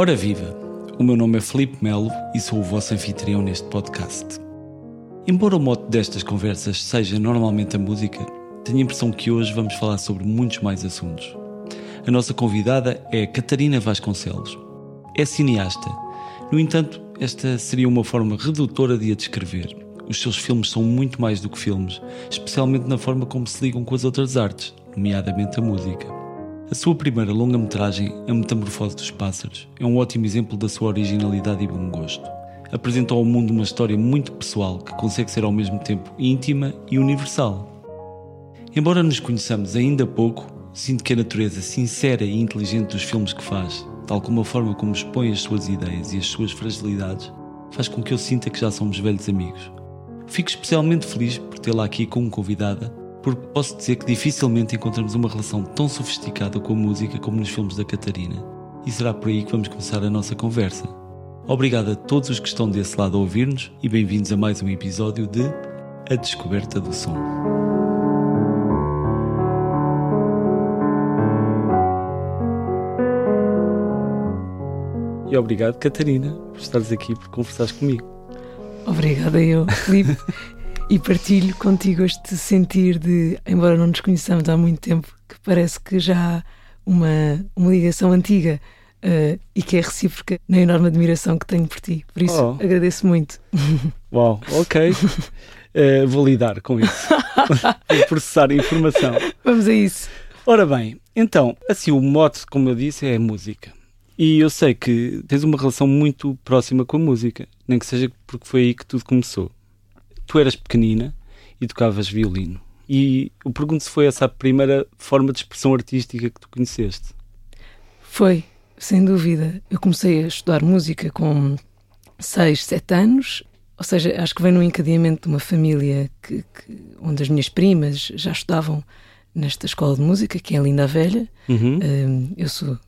Ora viva! O meu nome é Felipe Melo e sou o vosso anfitrião neste podcast. Embora o mote destas conversas seja normalmente a música, tenho a impressão que hoje vamos falar sobre muitos mais assuntos. A nossa convidada é Catarina Vasconcelos. É cineasta. No entanto, esta seria uma forma redutora de a descrever. Os seus filmes são muito mais do que filmes, especialmente na forma como se ligam com as outras artes, nomeadamente a música. A sua primeira longa-metragem, A Metamorfose dos Pássaros, é um ótimo exemplo da sua originalidade e bom gosto. Apresenta ao mundo uma história muito pessoal que consegue ser ao mesmo tempo íntima e universal. Embora nos conheçamos ainda pouco, sinto que a natureza sincera e inteligente dos filmes que faz, tal como a forma como expõe as suas ideias e as suas fragilidades, faz com que eu sinta que já somos velhos amigos. Fico especialmente feliz por tê-la aqui como convidada porque posso dizer que dificilmente encontramos uma relação tão sofisticada com a música como nos filmes da Catarina. E será por aí que vamos começar a nossa conversa. Obrigado a todos os que estão desse lado a ouvir-nos e bem-vindos a mais um episódio de A Descoberta do Som. E obrigado, Catarina, por estares aqui por conversares comigo. Obrigada eu, Filipe. e partilho contigo este sentir de, embora não nos conheçamos há muito tempo, que parece que já há uma, uma ligação antiga uh, e que é recíproca na enorme admiração que tenho por ti. Por isso, oh. agradeço muito. Uau, ok. Uh, vou lidar com isso. vou processar a informação. Vamos a isso. Ora bem, então, assim, o mote, como eu disse, é a música. E eu sei que tens uma relação muito próxima com a música, nem que seja porque foi aí que tudo começou tu eras pequenina e tocavas violino. E eu pergunto se foi essa a primeira forma de expressão artística que tu conheceste. Foi, sem dúvida. Eu comecei a estudar música com 6, 7 anos, ou seja, acho que vem no encadeamento de uma família que, que, onde as minhas primas já estudavam nesta escola de música, que é a Linda Velha. Uhum. eu sou,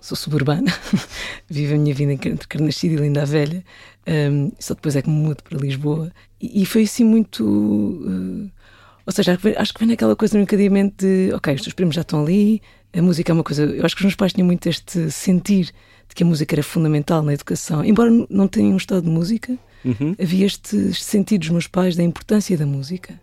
sou suburbana, vivo a minha vida entre Carnascido e Linda Velha, um, só depois é que me mudo para Lisboa. E, e foi assim muito. Uh, ou seja, acho que vem naquela coisa no encadeamento de, ok, os teus primos já estão ali, a música é uma coisa. Eu acho que os meus pais tinham muito este sentir de que a música era fundamental na educação. Embora não tenham estado de música, uhum. havia este sentido dos meus pais da importância da música.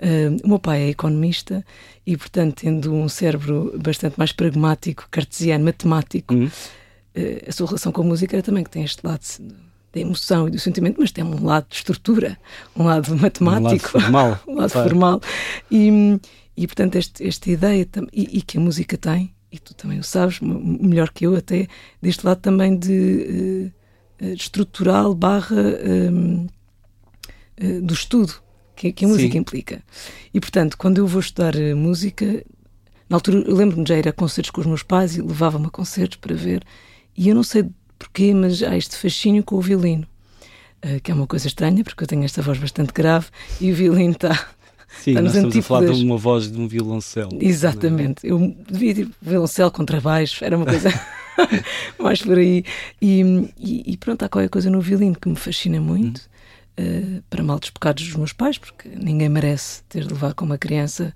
Uh, o meu pai é economista e, portanto, tendo um cérebro bastante mais pragmático, cartesiano, matemático, uhum. uh, a sua relação com a música era também que tem este lado da emoção e do sentimento, mas tem um lado de estrutura, um lado matemático, um lado formal, um lado formal. E, e portanto, este, esta ideia e, e, que a música tem, e tu também o sabes, melhor que eu até, deste lado também de, uh, estrutural barra do estudo que, que a música Sim. implica. E, portanto, quando eu vou estudar eh, música, na altura eu lembro-me de já ir a concertos com os meus pais e levava-me a concertos para ver, e eu não sei porquê, mas há este fascínio com o violino, uh, que é uma coisa estranha, porque eu tenho esta voz bastante grave e o violino está. Sim, está nós estamos a falar de uma voz de um violoncelo. É? Exatamente. É? Eu devia ter violoncelo contra baixo, era uma coisa mais por aí. E, e, e, pronto, há qualquer coisa no violino que me fascina muito. Hum uh, para mal dos pecados dos meus pais, porque ninguém merece ter de levar com uma criança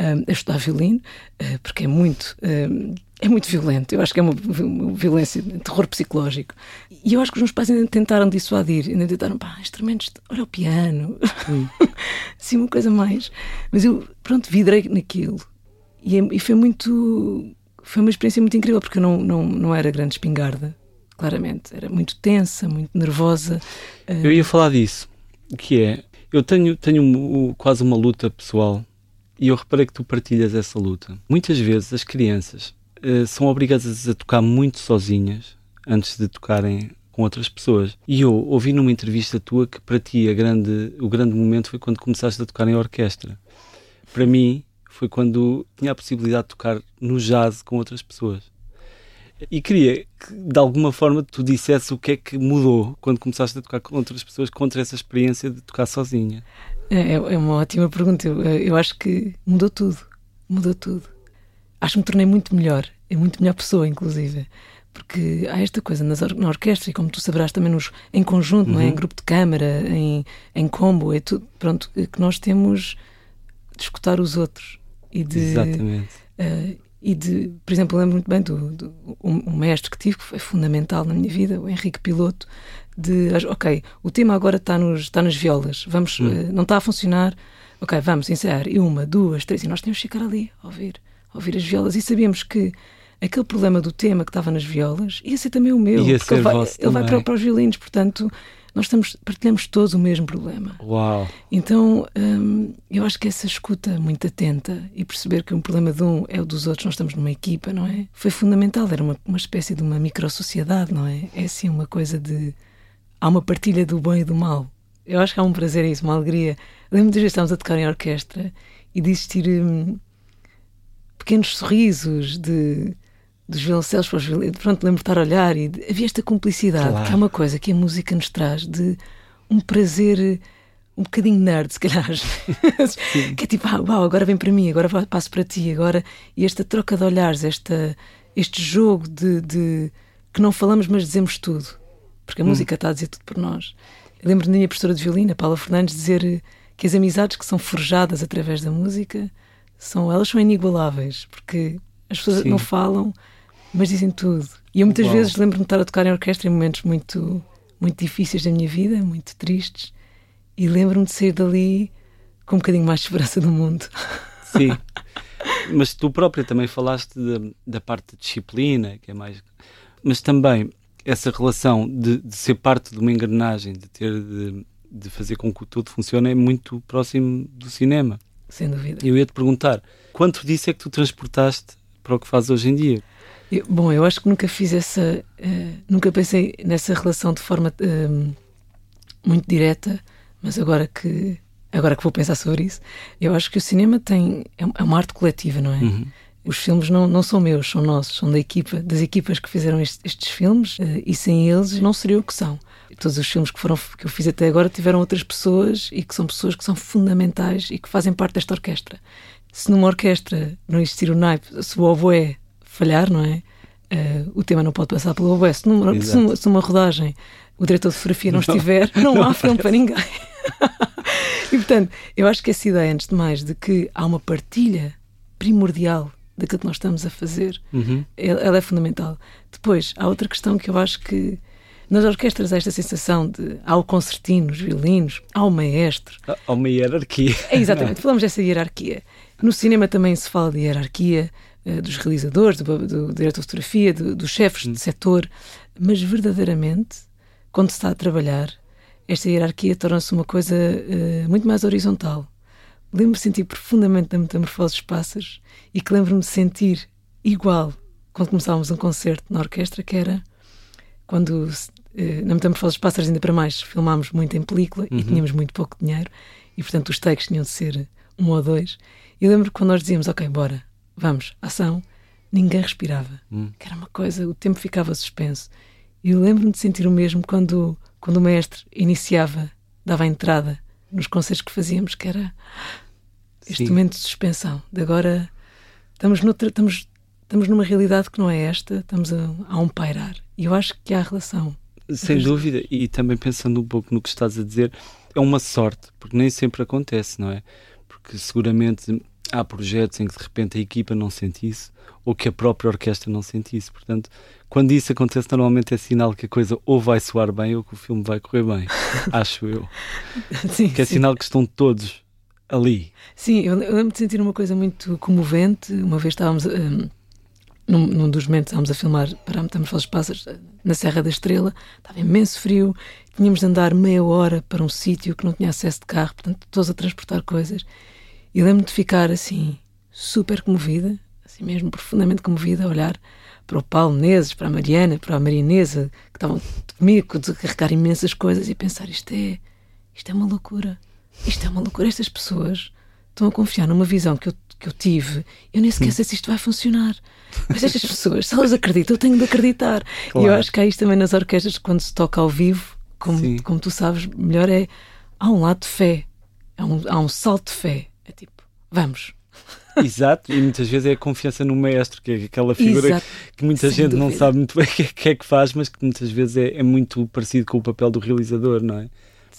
uh, a estudar violino, uh, porque é muito, é muito violento. Eu acho que é uma, uma, violência, um terror psicológico. E eu acho que os meus pais ainda tentaram dissuadir, ainda tentaram, pá, instrumentos, olha o piano, assim, uma coisa mais. Mas eu, pronto, vidrei naquilo. E, e foi muito. Foi uma experiência muito incrível, porque eu não, não, não era grande espingarda claramente. Era muito tensa, muito nervosa. Eu ia falar disso, que é, eu tenho, tenho quase uma luta pessoal e eu reparei que tu partilhas essa luta. Muitas vezes as crianças uh, são obrigadas a tocar muito sozinhas antes de tocarem com outras pessoas. E eu ouvi numa entrevista tua que para ti grande, o grande momento foi quando começaste a tocar em orquestra. Para mim foi quando tinha a possibilidade de tocar no jazz com outras pessoas. E queria que, de alguma forma, tu dissesse o que é que mudou quando começaste a tocar com outras pessoas contra essa experiência de tocar sozinha. É, é uma ótima pergunta. Eu, eu acho que mudou tudo. Mudou tudo. Acho que me tornei muito melhor. É muito melhor pessoa, inclusive. Porque há esta coisa nas or na orquestra, e como tu saberás também nos, em conjunto, uhum. não é? em uhum. grupo de câmara, em, em combo, é tudo, pronto, que nós temos de escutar os outros e de. Exatamente. Uh, e de, por exemplo, lembro muito bem do, do um, mestre que tive, que foi fundamental na minha vida, o Henrique Piloto, de, ok, o tema agora está, nos, está nas violas, vamos, hum. uh, não está a funcionar, ok, vamos ensaiar, e uma, duas, três, e nós tínhamos que ficar ali a ouvir, ouvir as violas, e sabíamos que aquele problema do tema que estava nas violas ia ser também o meu, ia porque ele vai, ele vai para, para os violinos, portanto nós estamos, partilhamos todos o mesmo problema. Uau! Então, hum, eu acho que essa escuta muito atenta e perceber que um problema de um é o dos outros, nós estamos numa equipa, não é? Foi fundamental, era uma, uma espécie de uma micro-sociedade, não é? É assim uma coisa de. Há uma partilha do bom e do mal. Eu acho que há um prazer isso, uma alegria. Lembro muitas vezes estávamos a tocar em orquestra e de existir hum, pequenos sorrisos de dos violoncelos para os violinos, pronto, lembro de estar a olhar e de, havia esta cumplicidade, claro. que é uma coisa que a música nos traz de um prazer um bocadinho nerd, se calhar. que é tipo, ah, uau, agora vem para mim, agora passo para ti, agora. E esta troca de olhares, esta, este jogo de, de que não falamos, mas dizemos tudo. Porque a hum. música está a dizer tudo por nós. Eu lembro da minha professora de violino, Paula Fernandes, dizer que as amizades que são forjadas através da música são, elas são inigualáveis, porque as pessoas Sim. não falam, mas dizem tudo. E eu muitas Uau. vezes lembro-me de estar a tocar em orquestra em momentos muito, muito difíceis da minha vida, muito tristes, e lembro-me de sair dali com um bocadinho mais de esperança do mundo. Sim. Mas tu própria também falaste de, da parte da disciplina, que é mais. Mas também essa relação de, de ser parte de uma engrenagem, de ter de, de, fazer com que tudo funcione, é muito próximo do cinema. Sem dúvida. Eu ia te perguntar, quanto disso é que tu transportaste para o que fazes hoje em dia? Eu, bom, eu acho que nunca fiz essa. Uh, nunca pensei nessa relação de forma uh, muito direta, mas agora que, agora que vou pensar sobre isso, eu acho que o cinema tem. é, é uma arte coletiva, não é? Uhum. Os filmes não, não são meus, são nossos, são da equipa, das equipas que fizeram estes, estes filmes uh, e sem eles não seria o que são. Todos os filmes que, foram, que eu fiz até agora tiveram outras pessoas e que são pessoas que são fundamentais e que fazem parte desta orquestra. Se numa orquestra não existir o naipe, se o oboé falhar, não é? Uh, o tema não pode passar pelo oboé. Se numa, se, numa, se numa rodagem o diretor de fotografia não, não estiver, não, não há filme para ninguém. e portanto, eu acho que essa ideia, antes de mais, de que há uma partilha primordial daquilo que nós estamos a fazer, uhum. ela é fundamental. Depois, há outra questão que eu acho que nas orquestras há esta sensação de há o concertino, os violinos, há o maestro. Há uma hierarquia. É, exatamente, falamos dessa hierarquia. No cinema também se fala de hierarquia, eh, dos realizadores, do, do diretor de fotografia, do, dos chefes de hum. setor, mas verdadeiramente, quando se está a trabalhar, esta hierarquia torna-se uma coisa uh, muito mais horizontal. Lembro-me de sentir profundamente da metamorfose dos pássaros e que lembro-me de sentir igual quando começávamos um concerto na orquestra, que era quando na metamorfose dos pássaros, ainda para mais, filmámos muito em película uhum. e tínhamos muito pouco dinheiro e, portanto, os takes tinham de ser um ou dois. E lembro que quando nós dizíamos, ok, bora, vamos, ação, ninguém respirava. Hum. Que era uma coisa, o tempo ficava suspenso. E eu lembro-me de sentir o mesmo quando, quando o mestre iniciava, dava a entrada nos concertos que fazíamos, que era este Sim. momento de suspensão. De agora estamos, noutra, estamos, estamos numa realidade que não é esta, estamos a, a um pairar. E eu acho que há relação. Sem dúvida, e também pensando um pouco no que estás a dizer, é uma sorte, porque nem sempre acontece, não é? Porque seguramente há projetos em que de repente a equipa não sente isso ou que a própria orquestra não sente isso. Portanto, quando isso acontece, normalmente é sinal que a coisa ou vai soar bem ou que o filme vai correr bem, acho eu. Sim, que é sim. sinal que estão todos ali. Sim, eu, eu lembro de sentir uma coisa muito comovente. Uma vez estávamos. Um, num, num, dos momentos estávamos a filmar para Metamorfoses Pássaros na Serra da Estrela, estava imenso frio, tínhamos de andar meia hora para um sítio que não tinha acesso de carro, portanto, todos a transportar coisas. E lembro-me de ficar assim, super comovida, assim mesmo profundamente comovida, a olhar para o Paulo Neses, para a Mariana, para a Marinesa, que estavam comigo de carregar imensas coisas e pensar: isto é, isto é uma loucura, isto é uma loucura. Estas pessoas estão a confiar numa visão que eu, que eu tive, eu nem sequer sei se isto vai funcionar. Mas estas pessoas, se elas acreditam, eu tenho de acreditar. Claro. E eu acho que há isto também nas orquestras, quando se toca ao vivo, como, como tu sabes melhor, é há um lado de fé, há um, há um salto de fé é tipo, vamos. Exato, e muitas vezes é a confiança no maestro, que é aquela figura Exato. que muita gente dúvida. não sabe muito bem o que, é, que, é que faz, mas que muitas vezes é, é, muito parecido com o papel do realizador, não é?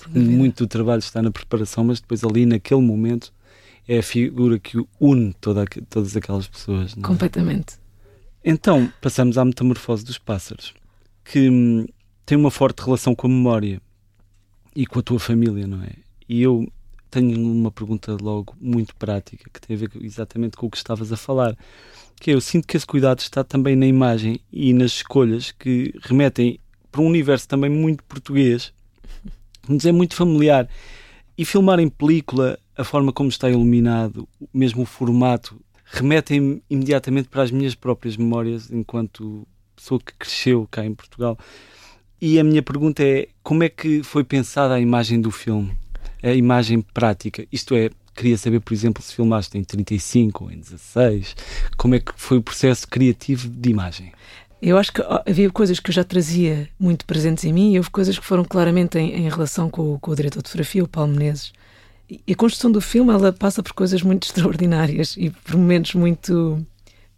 Muito do trabalho está na preparação, mas depois ali naquele momento é a figura que une toda, todas aquelas pessoas. É? Completamente. Então, passamos à metamorfose dos pássaros, que hum, tem uma forte relação com a memória e com a tua família, não é? E eu tenho uma pergunta logo muito prática que tem a ver exatamente com o que estavas a falar, que é, eu sinto que esse cuidado está também na imagem e nas escolhas que remetem para um universo também muito português, nos é muito familiar. E filmar em película, a forma como está iluminado, mesmo o formato, remetem imediatamente para as minhas próprias memórias enquanto pessoa que cresceu cá em Portugal. E a minha pergunta é: como é que foi pensada a imagem do filme? A imagem prática? Isto é, queria saber, por exemplo, se filmaste em 35 ou em 16. Como é que foi o processo criativo de imagem? Eu acho que havia coisas que eu já trazia muito presentes em mim e houve coisas que foram claramente em, em relação com, com, o diretor de fotografia, o Paulo Menezes. E a construção do filme ela passa por coisas muito extraordinárias e por momentos muito.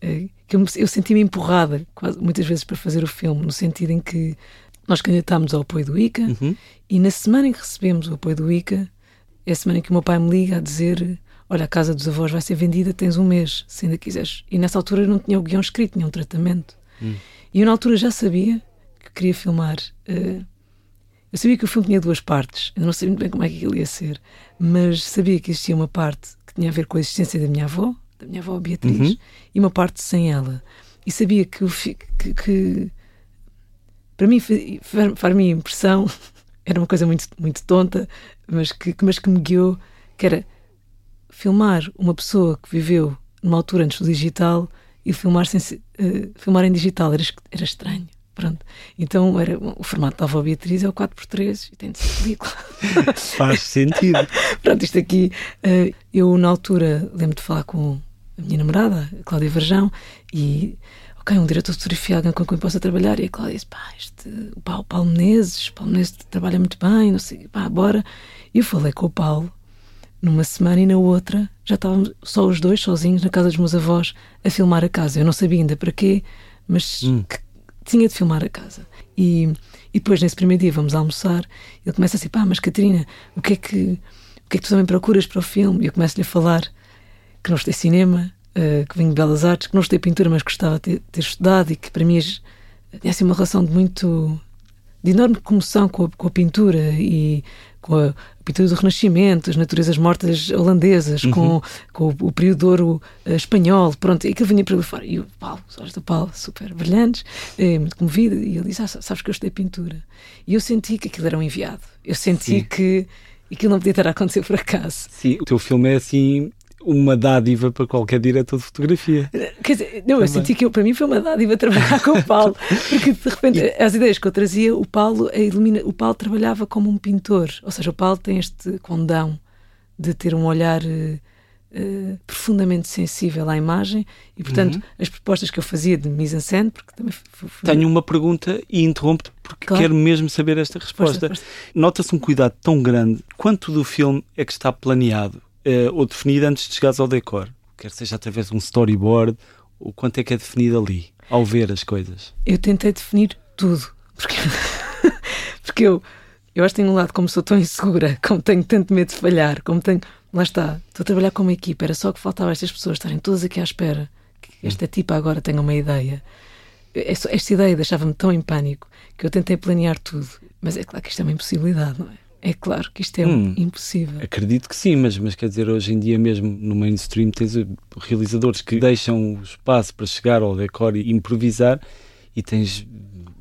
Eh, que eu, eu senti-me empurrada quase, muitas vezes para fazer o filme, no sentido em que nós candidatámos ao apoio do ICA uhum. e na semana em que recebemos o apoio do ICA, é a semana em que o meu pai me liga a dizer: Olha, a casa dos avós vai ser vendida, tens um mês, se ainda quiseres. E nessa altura eu não tinha o guião escrito, tinha um tratamento. Hum. E eu na altura já sabia que queria filmar. Uh, eu sabia que o filme tinha duas partes, eu não sabia muito bem como é que ele ia ser, mas sabia que existia uma parte que tinha a ver com a existência da minha avó, da minha avó Beatriz, uhum. e uma parte sem ela. E sabia que, que, que para mim faz-me impressão, era uma coisa muito, muito tonta, mas que, mas que me guiou, que era filmar uma pessoa que viveu numa altura antes do digital e filmar, sem, uh, filmar em digital era, era estranho. Pronto. Então era, o formato da avó Beatriz é o 4x3 e tem de ser película. Faz sentido. Pronto, isto aqui, uh, eu na altura lembro de falar com a minha namorada, a Cláudia Verjão, e ok, um diretor de fotografia, alguém com quem possa trabalhar, e a Cláudia disse, pá, este, o Paulo, Paulo Menezes, Paulo Menezes trabalha muito bem, não sei, pá, bora. E eu falei com o Paulo, numa semana e na outra já estávamos só os dois sozinhos na casa dos meus avós a filmar a casa. Eu não sabia ainda para quê, mas hum. Tinha de filmar a casa. E, e depois, nesse primeiro dia, vamos almoçar. Ele começa assim: pá, mas Catarina, o que é que, o que, é que tu também procuras para o filme? E eu começo-lhe a falar que não estudei cinema, uh, que venho de Belas Artes, que não estudei pintura, mas gostava de ter, estudado e que para mim tinha assim uma relação de muito. de enorme comoção com a, com a pintura e com a pintura do Renascimento, as naturezas mortas holandesas, uhum. com, com o, o período ouro uh, espanhol, pronto, e aquilo vinha para fora. E o Paulo, os olhos do Paulo, super brilhantes, eh, muito comovido, e ele disse: ah, Sabes que eu estudei pintura. E eu senti que aquilo era um enviado. Eu senti Sim. que aquilo não podia estar a acontecer por acaso. Sim, o teu filme é assim uma dádiva para qualquer diretor de fotografia. Quer dizer, não, eu senti que eu, para mim foi uma dádiva trabalhar com o Paulo, porque de repente as ideias que eu trazia, o Paulo, a ilumina, o Paulo trabalhava como um pintor, ou seja, o Paulo tem este condão de ter um olhar uh, profundamente sensível à imagem e, portanto, uhum. as propostas que eu fazia de mise-en-scène, porque também... Tenho uma pergunta e interrompo-te porque claro. quero mesmo saber esta resposta. Nota-se um cuidado tão grande. Quanto do filme é que está planeado? Uh, ou definida antes de chegares ao decor, quer seja através de um storyboard, o quanto é que é definido ali, ao ver as coisas? Eu tentei definir tudo, porque, porque eu, eu acho que tenho um lado como sou tão insegura, como tenho tanto medo de falhar, como tenho. Lá está, estou a trabalhar com uma equipa, era só que faltava estas pessoas estarem todas aqui à espera que esta tipa agora tenha uma ideia. Esta ideia deixava-me tão em pânico que eu tentei planear tudo. Mas é claro que isto é uma impossibilidade, não é? É claro que isto é hum, impossível. Acredito que sim, mas, mas quer dizer, hoje em dia mesmo no mainstream tens realizadores que deixam o espaço para chegar ao decor e improvisar e tens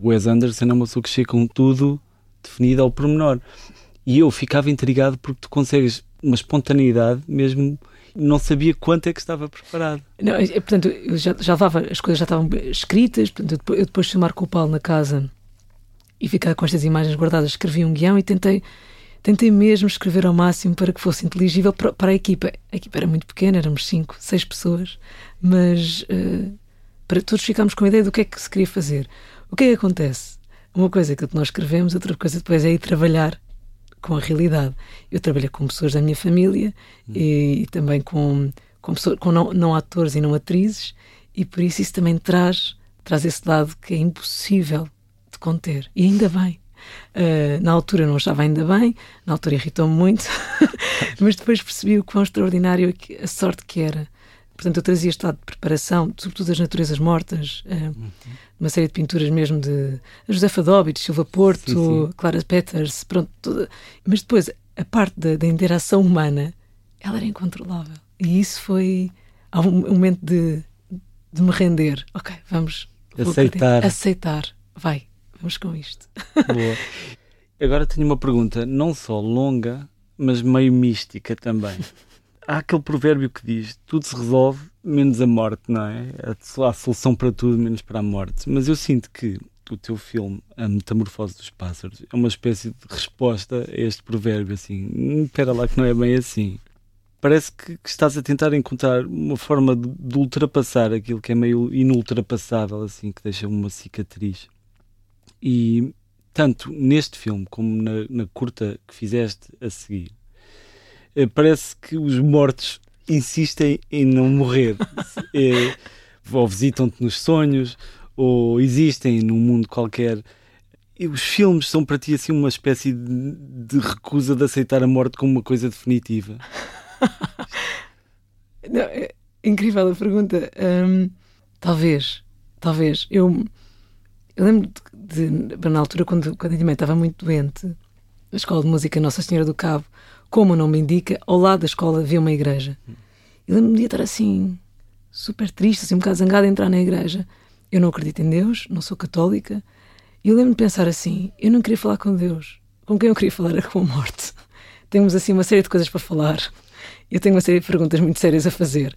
Wes Anderson é uma pessoa que chega com tudo definido ao pormenor. E eu ficava intrigado porque tu consegues uma espontaneidade mesmo não sabia quanto é que estava preparado. Não, é, portanto, eu já, já levava, as coisas já estavam escritas, portanto, eu depois de filmar com o Paulo na casa e ficar com estas imagens guardadas, escrevi um guião e tentei tentei mesmo escrever ao máximo para que fosse inteligível para, para a equipa. A equipa era muito pequena, éramos cinco, seis pessoas, mas uh, para todos ficámos com a ideia do que é que se queria fazer. O que é que acontece? Uma coisa é que nós escrevemos, outra coisa depois é ir trabalhar com a realidade. Eu trabalhei com pessoas da minha família hum. e, e, também com, com, pessoas, com não, não atores e não atrizes, e por isso isso também traz, traz esse lado que é impossível de conter. E ainda bem, Uh, na altura não achava ainda bem, na altura irritou-me muito, mas depois percebi o quão extraordinário a sorte que era. Portanto, eu trazia estado de preparação, sobretudo das naturezas mortas, uh, uma série de pinturas mesmo de Josefa Dobit, Silva Porto, sim, sim. Clara Peters, pronto, toda. mas depois a parte da, da interação humana, ela era incontrolável. E isso foi um momento de, de me render. Ok, vamos aceitar. Aceitar. Vai, vamos com isto. Boa. Agora tenho uma pergunta, não só longa, mas meio mística também. Há aquele provérbio que diz: tudo se resolve menos a morte, não é? Há solução para tudo menos para a morte. Mas eu sinto que o teu filme, A Metamorfose dos Pássaros, é uma espécie de resposta a este provérbio. Assim, hum, espera lá que não é bem assim parece que, que, estás a tentar encontrar uma forma de, de, ultrapassar aquilo que é meio inultrapassável, assim, que deixa uma cicatriz. E tanto neste filme como na, na curta que fizeste a seguir, eh, parece que os mortos insistem em não morrer. é, ou visitam-te nos sonhos, ou existem num mundo qualquer. E os filmes são para ti assim uma espécie de, de recusa de aceitar a morte como uma coisa definitiva. Não, é incrível a pergunta. Um, talvez, talvez. Eu, eu lembro de, de, na altura, quando, quando a minha mãe estava muito doente, na escola de música Nossa Senhora do Cabo, como o nome indica, ao lado da escola havia uma igreja. Eu lembro-me de estar assim, super triste, assim, um bocado zangada a entrar na igreja. Eu não acredito em Deus, não sou católica. E eu lembro-me de pensar assim: eu não queria falar com Deus. Com quem eu queria falar era com a morte. Temos assim uma série de coisas para falar eu tenho uma série de perguntas muito sérias a fazer.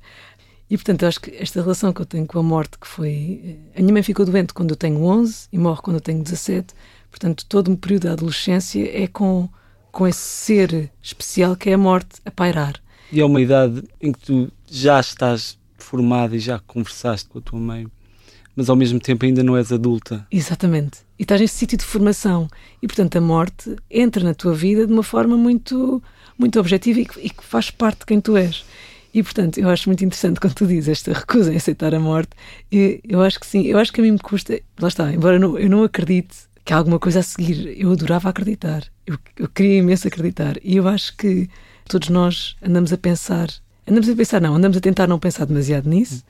E portanto, acho que esta relação que eu tenho com a morte, que foi. A minha mãe ficou doente quando eu tenho 11 e morre quando eu tenho 17. Portanto, todo um período da adolescência é com, com esse ser especial que é a morte a pairar. E é uma idade em que tu já estás formada e já conversaste com a tua mãe, mas ao mesmo tempo ainda não és adulta. Exatamente. E estás nesse sítio de formação. E portanto, a morte entra na tua vida de uma forma muito muito objetiva e que, e que faz parte de quem tu és. E, portanto, eu acho muito interessante quando tu dizes esta recusa em aceitar a morte. Eu, eu acho que sim, eu acho que a mim me custa. Lá está, embora eu não, eu não acredite que há alguma coisa a seguir, eu adorava acreditar. Eu, eu queria imenso acreditar. E eu acho que todos nós andamos a pensar. Andamos a pensar, não, andamos a tentar não pensar demasiado nisso,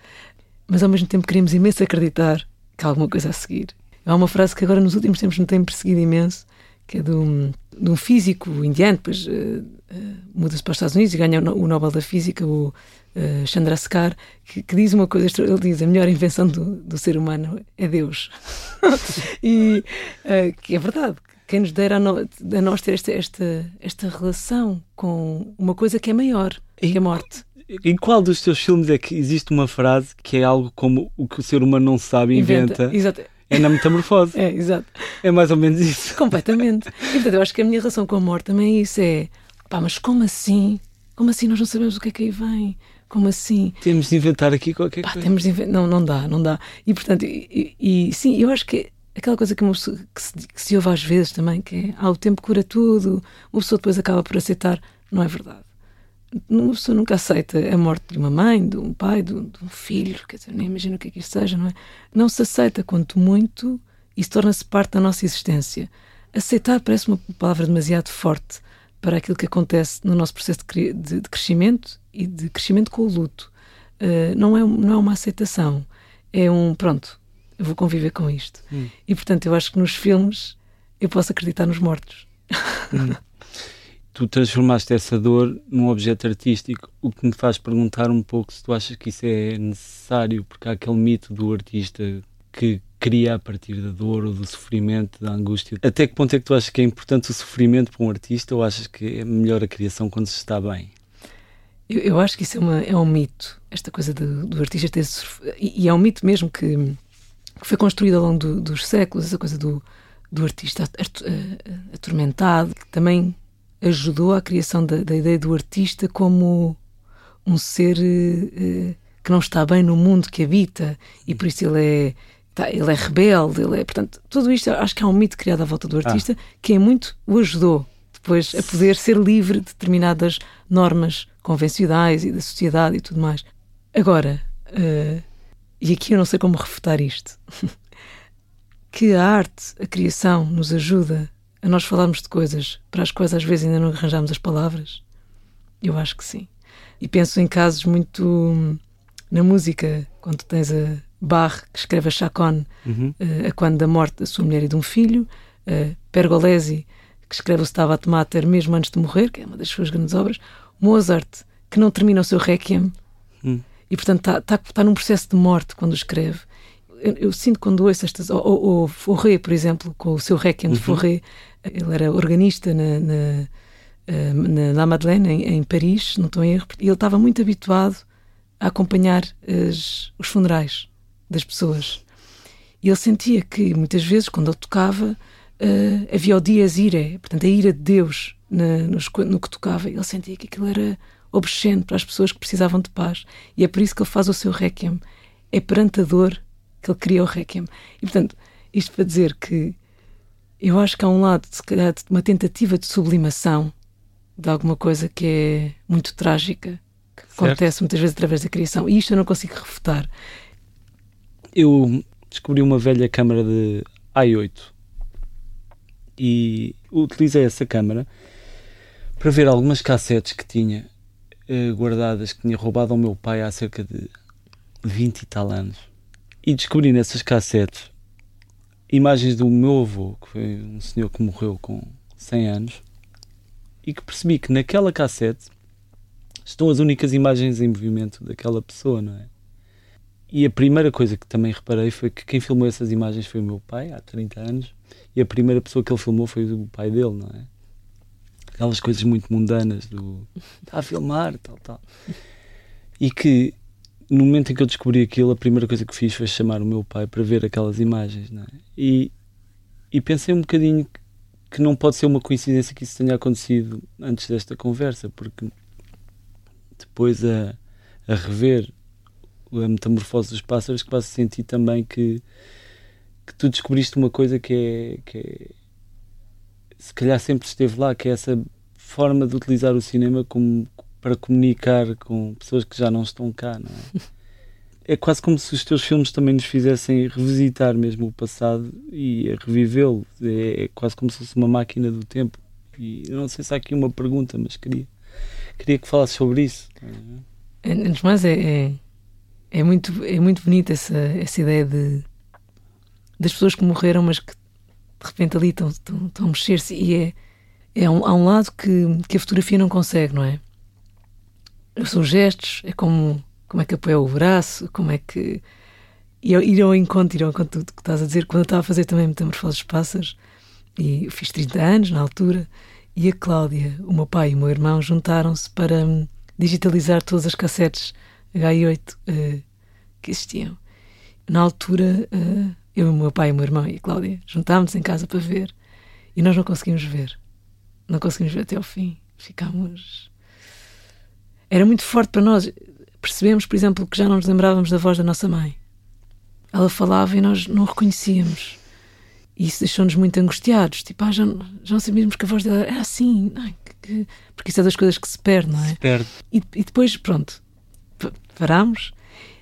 mas ao mesmo tempo queríamos imenso acreditar que há alguma coisa a seguir. Há uma frase que agora nos últimos tempos me tem perseguido imenso, que é de um, de um físico indiano, depois uh, muda-se para os Estados Unidos e ganha o, Nobel da Física, o uh, Chandrasekhar, que, que, diz uma coisa, ele diz, a melhor invenção do, do ser humano é Deus. e que é verdade, quem nos dera a, no, a nós ter esta, esta, esta relação com uma coisa que é maior, e, que é a morte. Em qual dos teus filmes é que existe uma frase que é algo como o que o ser humano não sabe inventa? inventa. Exato. É na metamorfose. É, exato. É mais ou menos isso. Completamente. E portanto, eu acho que a minha relação com a morte também é isso: é pá, mas como assim? Como assim nós não sabemos o que é que aí vem? Como assim? Temos de inventar aqui qualquer pá, coisa. Temos de inventar. Não, não dá, não dá. E portanto, e, e, sim, eu acho que aquela coisa que, uma pessoa, que, se, que se ouve às vezes também, que é ah, o tempo cura tudo, uma pessoa depois acaba por aceitar, não é verdade uma pessoa nunca aceita a morte de uma mãe, de um pai, de um, de um filho, quer dizer, nem imagino o que é que isso seja, não é? Não se aceita, quanto muito, isso torna-se parte da nossa existência. Aceitar parece uma palavra demasiado forte para aquilo que acontece no nosso processo de, de, de crescimento e de crescimento com o luto. Uh, não, é, não é uma aceitação, é um pronto, eu vou conviver com isto. Hum. E portanto, eu acho que nos filmes eu posso acreditar nos mortos. Hum. tu transformaste essa dor num objeto artístico, o que me faz perguntar um pouco se tu achas que isso é necessário, porque há aquele mito do artista que cria a partir da dor ou do sofrimento, da angústia. Até que ponto é que tu achas que é importante o sofrimento para um artista ou achas que é melhor a criação quando se está bem? Eu, eu acho que isso é, uma, é um mito, esta coisa do, do artista ter. E, e, é um mito mesmo que, que foi construído ao longo do, dos séculos, essa coisa do, do artista atormentado, que também ajudou à criação da, da ideia do artista como um ser uh, que não está bem no mundo que habita e por isso ele é tá, ele é rebelde, ele é, portanto, tudo isto acho que é um mito criado à volta do artista ah. que em muito o ajudou depois a poder ser livre de determinadas normas convencionais e da sociedade e tudo mais. Agora, uh, e aqui eu não sei como refutar isto, que a arte, a criação, nos ajuda a nós falarmos de coisas para as quais às vezes ainda não arranjamos as palavras? Eu acho que sim. E penso em casos muito hum, na música, quando tens a Bach, que escreve a Chacon, uhum. uh, a quando da morte da sua mulher e de um filho, uh, Pergolesi, que escreve o Stabat Mater mesmo antes de morrer, que é uma das suas grandes obras, Mozart, que não termina o seu Requiem, uhum. e portanto está tá, tá num processo de morte quando escreve. Eu, eu sinto quando ouço estas. Ou, ou, Fauré, por exemplo, com o seu Requiem uhum. de Fauré, ele era organista na, na, eh, na Madeleine, em, em Paris, não estou em erro, e ele estava muito habituado a acompanhar as, os funerais das pessoas. E ele sentia que muitas vezes, quando ele tocava, uh, havia o dias ire, portanto, a ira de Deus na, no, no, que tocava. Ele sentia que aquilo era obsceno para as pessoas que precisavam de paz. E é por isso que ele faz o seu requiem. É perante a dor que ele cria o requiem. E, portanto, isto para dizer que eu acho que há um lado, se calhar, de uma tentativa de sublimação de alguma coisa que é muito trágica, que certo. acontece muitas vezes através da criação. E isto eu não consigo refutar. Eu descobri uma velha câmara de i8 e utilizei essa câmara para ver algumas cassetes que tinha eh, guardadas que tinha roubado ao meu pai há cerca de 20 e tal anos. E descobri nessas cassetes imagens do meu avô, que foi um senhor que morreu com 100 anos, e que percebi que naquela cassete estão as únicas imagens em movimento daquela pessoa, não é? E a primeira coisa que também reparei foi que quem filmou essas imagens foi o meu pai, há 30 anos, e a primeira pessoa que ele filmou foi o pai dele, não é? Aquelas coisas muito mundanas do está a filmar, tal, tal. E que no momento em que eu descobri aquilo, a primeira coisa que fiz foi chamar o meu pai para ver aquelas imagens, não é? E, e pensei um bocadinho que não pode ser uma coincidência que isso tenha acontecido antes desta conversa, porque depois a, a rever a metamorfose dos pássaros que vas sentir também que, que tu descobriste uma coisa que é, que é se calhar sempre esteve lá, que é essa forma de utilizar o cinema como para comunicar com pessoas que já não estão cá, não é? é quase como se os teus filmes também nos fizessem revisitar mesmo o passado e revivê-lo. É, é, quase como se fosse uma máquina do tempo. E eu não sei se há aqui uma pergunta, mas queria, queria que falasse sobre isso. Antes de mais, é, é, é, muito, é muito bonita essa, essa ideia de das pessoas que morreram, mas que de repente ali estão, estão, estão a mexer-se. E é, é um, há um lado que, que a fotografia não consegue, não é? São gestos, é como como é que apoia o braço, como é que. E ir ao encontro, ir ao encontro do que estás a dizer, quando eu estava a fazer também Metamorfoses Pássaros, e fiz 30 anos na altura, e a Cláudia, o meu pai e o meu irmão juntaram-se para digitalizar todas as cassetes H8 uh, eh, que existiam. Na altura, uh, eu, o meu pai, o meu irmão e a Cláudia juntámos em casa para ver e nós não conseguimos ver. Não conseguimos ver até ao fim. Ficámos. Era muito forte para nós percebemos, por exemplo, que já não nos lembrávamos da voz da nossa mãe. Ela falava e nós não reconhecíamos. E isso deixou-nos muito angustiados. Tipo, ah, já, já não sabíamos que a voz dela era assim. Não, que, porque isso é das coisas que se perde, não é? Se perde. E, e depois, pronto, parámos.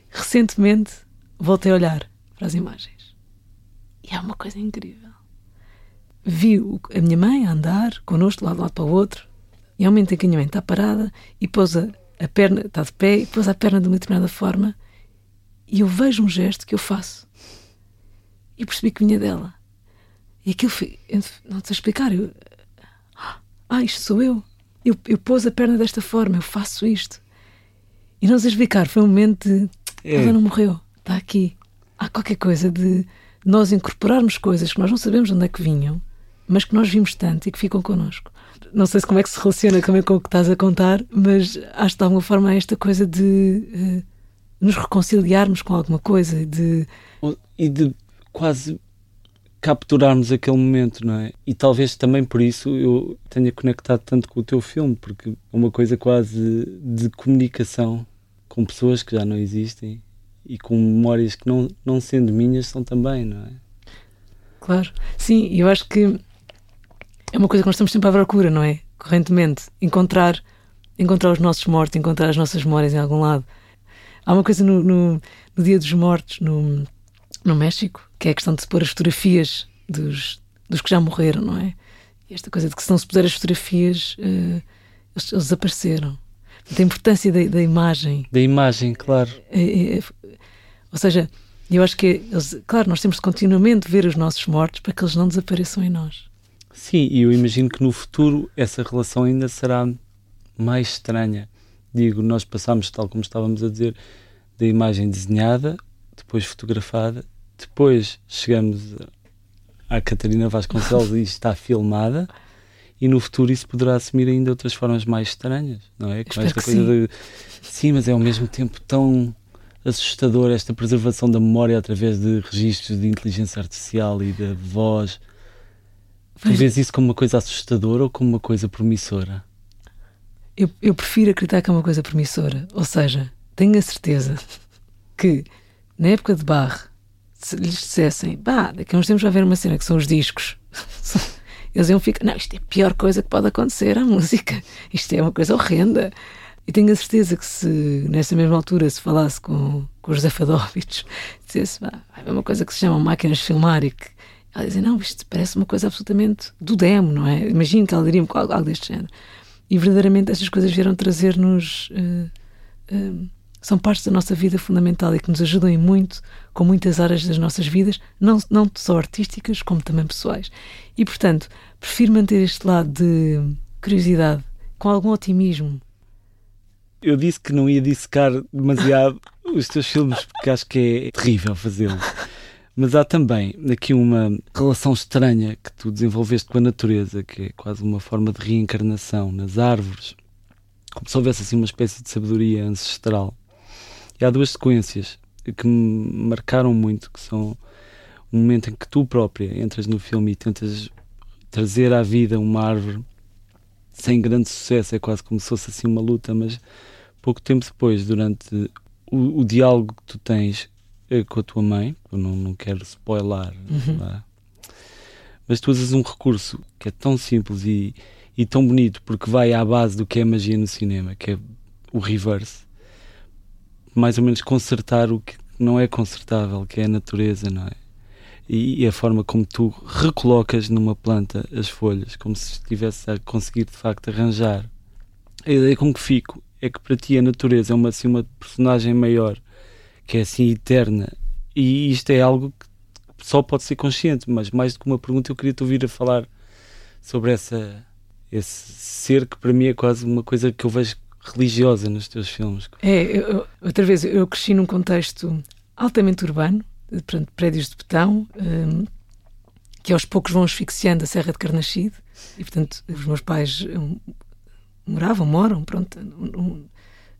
Recentemente voltei a olhar para as imagens. E há uma coisa incrível. Vi a minha mãe a andar connosco de lado, lado para o outro. E ao momento em que a minha mãe está parada e pôs a, a perna está de pé e pôs a perna de uma determinada forma e eu vejo um gesto que eu faço e percebi que vinha dela. E aquilo foi, não sei explicar, eu, ah, isto sou eu. eu. Eu pôs a perna desta forma, eu faço isto. E não sei explicar, foi um momento de é. ela não morreu, está aqui. Há qualquer coisa de nós incorporarmos coisas que nós não sabemos onde é que vinham, mas que nós vimos tanto e que ficam connosco não sei se como é que se relaciona também com o que estás a contar, mas acho que de alguma forma é esta coisa de uh, nos reconciliarmos com alguma coisa de... e de quase capturarmos aquele momento, não é? E talvez também por isso eu tenha conectado tanto com o teu filme, porque é uma coisa quase de comunicação com pessoas que já não existem e com memórias que não, não sendo minhas são também, não é? Claro, sim, eu acho que é uma coisa que nós estamos sempre à procura, não é? Correntemente. Encontrar, encontrar os nossos mortos, encontrar as nossas memórias em algum lado. Há uma coisa no, no, no Dia dos Mortos, no, no México, que é a questão de se pôr as fotografias dos, dos que já morreram, não é? esta coisa de que se não se puser as fotografias, uh, eles, eles, desapareceram. A importância da, da, imagem. Da imagem, claro. É, é, ou seja, eu acho que, eles, claro, nós temos de continuamente ver os nossos mortos para que eles não desapareçam em nós. Sim, e eu imagino que no futuro essa relação ainda será mais estranha. Digo, nós passamos, tal como estávamos a dizer, da imagem desenhada, depois fotografada, depois chegamos à Catarina Vasconcelos e está filmada, e no futuro isso poderá assumir ainda outras formas mais estranhas, não é? Com esta coisa sim. de. Sim, mas é ao mesmo tempo tão assustador esta preservação da memória através de registros de inteligência artificial e da voz. Tu vês isso como uma coisa assustadora ou como uma coisa promissora? Eu, eu prefiro acreditar que é uma coisa promissora. Ou seja, tenho a certeza que na época de Barre, se lhes dissessem, bah, daqui a uns tempos vai haver uma cena que são os discos, eles iam ficar, não, isto é a pior coisa que pode acontecer à música, isto é uma coisa horrenda. E tenho a certeza que se nessa mesma altura se falasse com, com José Fadovich, dissesse, vai haver uma coisa que se chama máquinas de filmar e que ela dizia, não, isto parece uma coisa absolutamente do demo, não é? Imagino que ela diria algo, algo deste género. E verdadeiramente estas coisas vieram trazer-nos. Uh, uh, são partes da nossa vida fundamental e que nos ajudam em muito, com muitas áreas das nossas vidas, não, não só artísticas, como também pessoais. E, portanto, prefiro manter este lado de curiosidade, com algum otimismo. Eu disse que não ia dissecar demasiado os teus filmes, porque acho que é terrível fazê-lo. Mas há também aqui uma relação estranha que tu desenvolveste com a natureza, que é quase uma forma de reencarnação nas árvores, como se houvesse assim uma espécie de sabedoria ancestral e há duas sequências que me marcaram muito, que são um momento em que tu própria entras no filme e tentas trazer à vida uma árvore sem grande sucesso, é quase como se fosse assim uma luta, mas pouco tempo depois, durante o, o diálogo que tu tens eh, com a tua mãe, eu não, não quero spoiler, uhum. É? mas tu usas um recurso que é tão simples e, e tão bonito, porque vai à base do que é magia no cinema, que é o reverse mais ou menos consertar o que não é consertável, que é a natureza, não é? E, e a forma como tu recolocas numa planta as folhas, como se estivesse a conseguir de facto arranjar. A ideia com que fico é que para ti a natureza é uma, assim, uma personagem maior, que é assim eterna, e isto é algo que só pode ser consciente, mas mais do que uma pergunta eu queria te ouvir a falar sobre essa esse ser que para mim é quase uma coisa que eu vejo religiosa nos teus filmes. É, eu, outra vez, eu cresci num contexto altamente urbano, portanto, prédios de betão, um, que aos poucos vão asfixiando a Serra de Carnaxide, e portanto, os meus pais um, moravam, moram, pronto, um,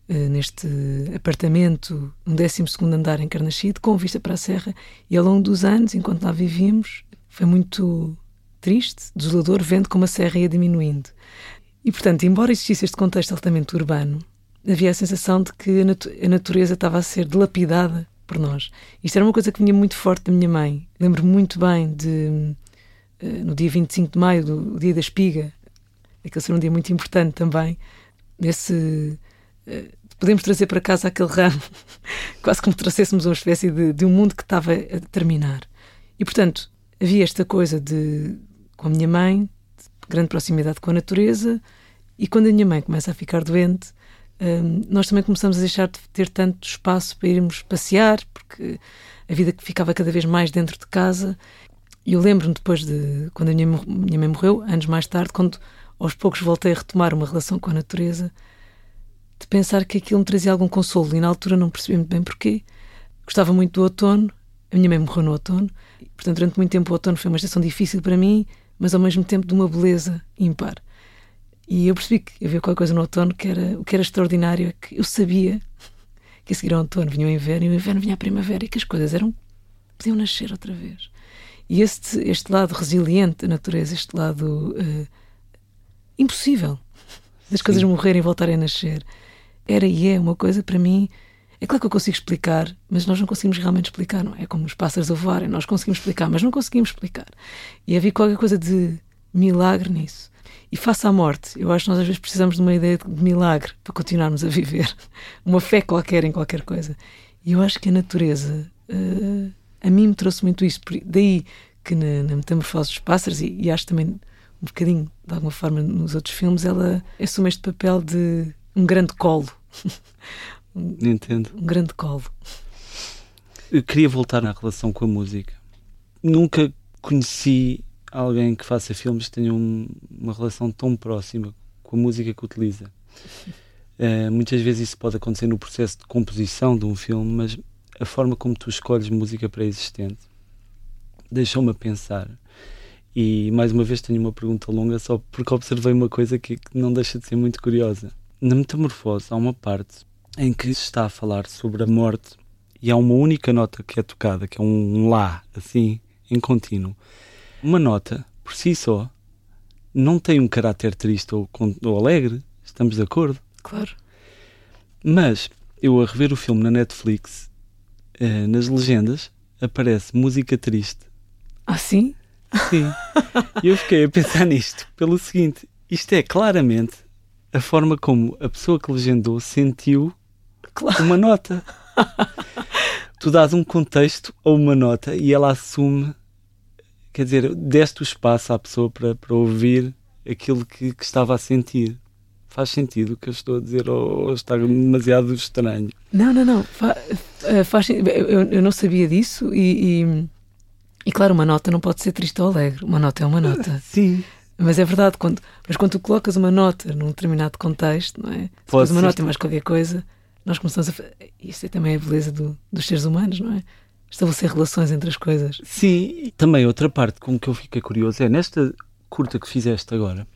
uh, neste apartamento, um 12 andar em Carnaxide, com vista para a Serra, e ao longo dos anos, enquanto lá vivíamos, foi muito triste, desolador, vendo como a serra ia diminuindo. E, portanto, embora existisse este contexto altamente urbano, havia a sensação de que a, natu a natureza estava a ser dilapidada por nós. Isto era uma coisa que vinha muito forte da minha mãe. Lembro-me muito bem de, uh, no dia 25 de maio, do dia da espiga, aquele ser um dia muito importante também, nesse. Uh, podemos trazer para casa aquele ramo, quase como trouxéssemos uma espécie de, de um mundo que estava a terminar. E, portanto, havia esta coisa de, com a minha mãe, grande proximidade com a natureza, e quando a minha mãe começa a ficar doente, um, nós também começamos a deixar de ter tanto espaço para irmos passear, porque a vida ficava cada vez mais dentro de casa. E eu lembro-me depois de quando a minha, minha mãe morreu, anos mais tarde, quando aos poucos voltei a retomar uma relação com a natureza, de pensar que aquilo me trazia algum consolo. E na altura não percebi muito bem porquê. Gostava muito do outono, a minha mãe morreu no outono, portanto, durante muito tempo o outono foi uma estação difícil para mim mas ao mesmo tempo de uma beleza ímpar. E eu percebi que havia qualquer coisa no outono que era o que era extraordinário, é que eu sabia que a seguir ao outono vinha o inverno e o inverno vinha a primavera e que as coisas eram podiam nascer outra vez. E este, este lado resiliente da natureza, este lado uh, impossível das Sim. coisas morrerem e voltarem a nascer, era e é uma coisa para mim é claro que eu consigo explicar, mas nós não conseguimos realmente explicar, não é? É como os pássaros a voarem, nós conseguimos explicar, mas não conseguimos explicar. E havia qualquer coisa de milagre nisso. E face à morte, eu acho que nós às vezes precisamos de uma ideia de milagre para continuarmos a viver. Uma fé qualquer em qualquer coisa. E eu acho que a natureza, uh, a mim me trouxe muito isso. Daí que na, na Metamorfose dos Pássaros, e, e acho também um bocadinho, de alguma forma, nos outros filmes, ela assume este papel de um grande colo. Entendo. Um grande colo. Eu queria voltar na relação com a música. Nunca conheci alguém que faça filmes que tenha um, uma relação tão próxima com a música que utiliza. Uh, muitas vezes isso pode acontecer no processo de composição de um filme, mas a forma como tu escolhes música pré-existente deixou-me a pensar. E mais uma vez tenho uma pergunta longa só porque observei uma coisa que, que não deixa de ser muito curiosa. Na Metamorfose há uma parte em que se está a falar sobre a morte e há uma única nota que é tocada, que é um Lá, assim, em contínuo. Uma nota, por si só, não tem um caráter triste ou, ou alegre, estamos de acordo? Claro. Mas eu a rever o filme na Netflix, eh, nas legendas, aparece música triste. Ah, sim? Sim. E eu fiquei a pensar nisto pelo seguinte: isto é claramente a forma como a pessoa que legendou sentiu claro. uma nota. tu dás um contexto a uma nota e ela assume, quer dizer, deste o espaço à pessoa para, para ouvir aquilo que, que estava a sentir faz sentido o que eu estou a dizer ou, está demasiado estranho? Não, não, não. Fa, eh, faz, eu, eu não sabia disso e, e, e, claro, uma nota não pode ser triste ou alegre. Uma nota é uma nota. Sim. Mas é verdade, quando, mas quando tu colocas uma nota num determinado contexto, não é? Se pode uma nota e mais qualquer coisa, nós começamos a. Isso é também a beleza do, dos seres humanos, não é? Estabelecer relações entre as coisas. Sim, e também outra parte com que eu fiquei curioso é nesta curta que fizeste agora,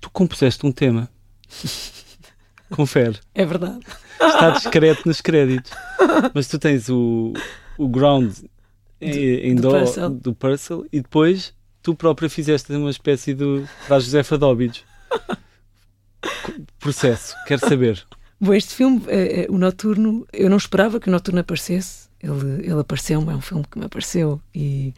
tu compuseste um tema. Confere. É verdade. Está discreto nos créditos. Mas tu tens o, o ground em, em do, Purcell. do Purcell e depois tu própria fizeste uma espécie de. para a Josefa Dóbidos. Processo, quero saber. Bom, este filme, é, é, o Noturno, eu não esperava que o Noturno aparecesse. Ele, ele apareceu-me, é um filme que me apareceu e